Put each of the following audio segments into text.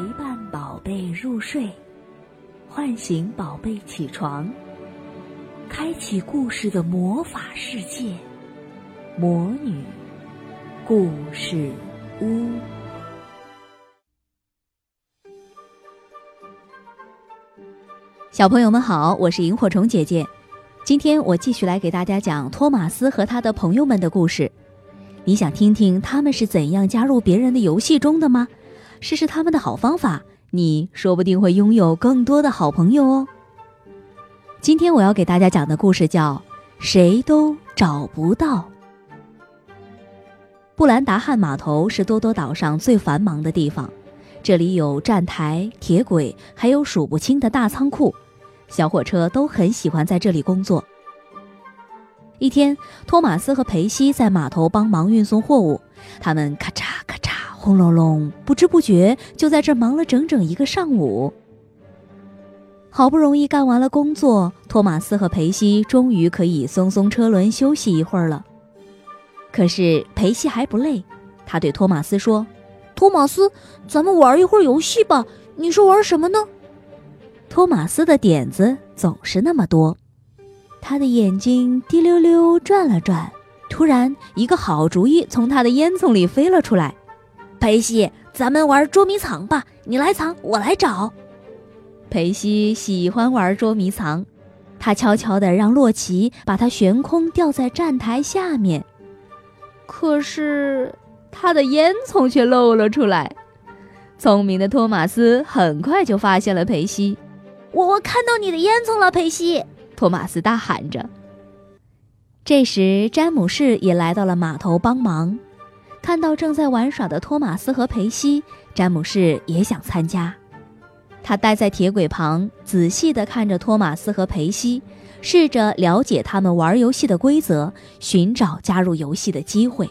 陪伴宝贝入睡，唤醒宝贝起床，开启故事的魔法世界——魔女故事屋。小朋友们好，我是萤火虫姐姐。今天我继续来给大家讲托马斯和他的朋友们的故事。你想听听他们是怎样加入别人的游戏中的吗？试试他们的好方法，你说不定会拥有更多的好朋友哦。今天我要给大家讲的故事叫《谁都找不到》。布兰达汉码头是多多岛上最繁忙的地方，这里有站台、铁轨，还有数不清的大仓库，小火车都很喜欢在这里工作。一天，托马斯和培西在码头帮忙运送货物，他们咔嚓。轰隆隆，不知不觉就在这忙了整整一个上午。好不容易干完了工作，托马斯和培西终于可以松松车轮休息一会儿了。可是培西还不累，他对托马斯说：“托马斯，咱们玩一会儿游戏吧。你说玩什么呢？”托马斯的点子总是那么多，他的眼睛滴溜溜转了转，突然一个好主意从他的烟囱里飞了出来。裴西，咱们玩捉迷藏吧！你来藏，我来找。裴西喜欢玩捉迷藏，他悄悄地让洛奇把他悬空吊在站台下面。可是他的烟囱却露了出来。聪明的托马斯很快就发现了裴西。我我看到你的烟囱了，裴西！托马斯大喊着。这时，詹姆士也来到了码头帮忙。看到正在玩耍的托马斯和培西，詹姆士也想参加。他待在铁轨旁，仔细地看着托马斯和培西，试着了解他们玩游戏的规则，寻找加入游戏的机会。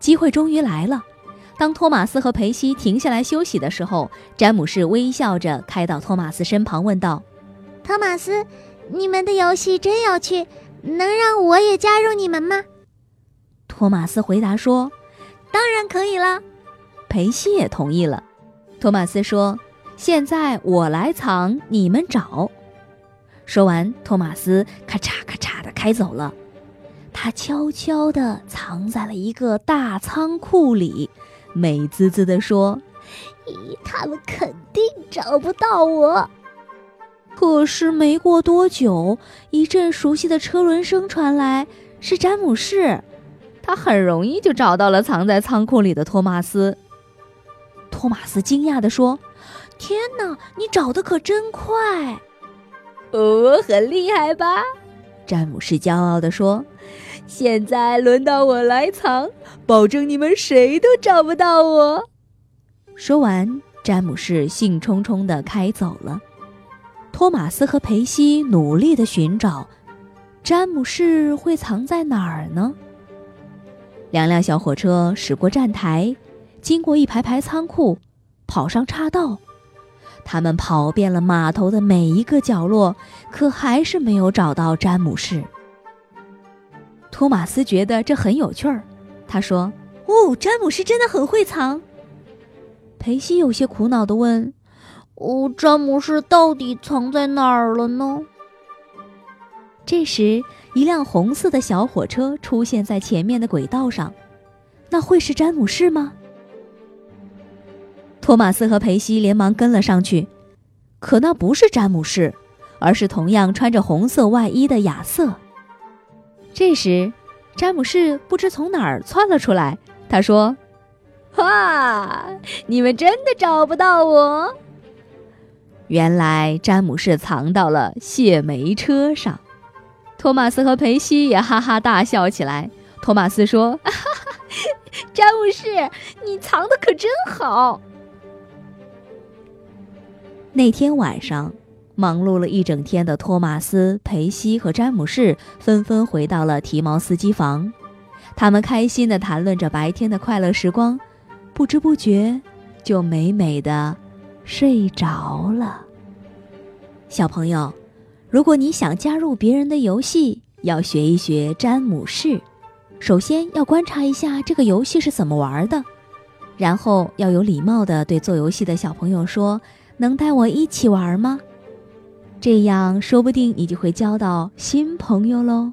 机会终于来了。当托马斯和培西停下来休息的时候，詹姆士微笑着开到托马斯身旁，问道：“托马斯，你们的游戏真有趣，能让我也加入你们吗？”托马斯回答说：“当然可以啦。”裴西也同意了。托马斯说：“现在我来藏，你们找。”说完，托马斯咔嚓咔嚓的开走了。他悄悄地藏在了一个大仓库里，美滋滋地说：“咦，他们肯定找不到我。”可是没过多久，一阵熟悉的车轮声传来，是詹姆士。他很容易就找到了藏在仓库里的托马斯。托马斯惊讶地说：“天哪，你找的可真快！”“哦，很厉害吧？”詹姆士骄傲地说。“现在轮到我来藏，保证你们谁都找不到我。”说完，詹姆士兴冲冲地开走了。托马斯和培西努力地寻找，詹姆士会藏在哪儿呢？两辆小火车驶过站台，经过一排排仓库，跑上岔道。他们跑遍了码头的每一个角落，可还是没有找到詹姆士。托马斯觉得这很有趣儿，他说：“哦，詹姆士真的很会藏。”裴西有些苦恼地问：“哦，詹姆士到底藏在哪儿了呢？”这时。一辆红色的小火车出现在前面的轨道上，那会是詹姆士吗？托马斯和培西连忙跟了上去，可那不是詹姆士，而是同样穿着红色外衣的亚瑟。这时，詹姆士不知从哪儿窜了出来，他说：“哇，你们真的找不到我！原来詹姆士藏到了卸煤车上。”托马斯和培西也哈哈大笑起来。托马斯说：“哈 哈詹姆士，你藏的可真好。”那天晚上，忙碌了一整天的托马斯、培西和詹姆士纷纷回到了提毛斯机房，他们开心地谈论着白天的快乐时光，不知不觉就美美的睡着了。小朋友。如果你想加入别人的游戏，要学一学詹姆士。首先要观察一下这个游戏是怎么玩的，然后要有礼貌地对做游戏的小朋友说：“能带我一起玩吗？”这样说不定你就会交到新朋友喽。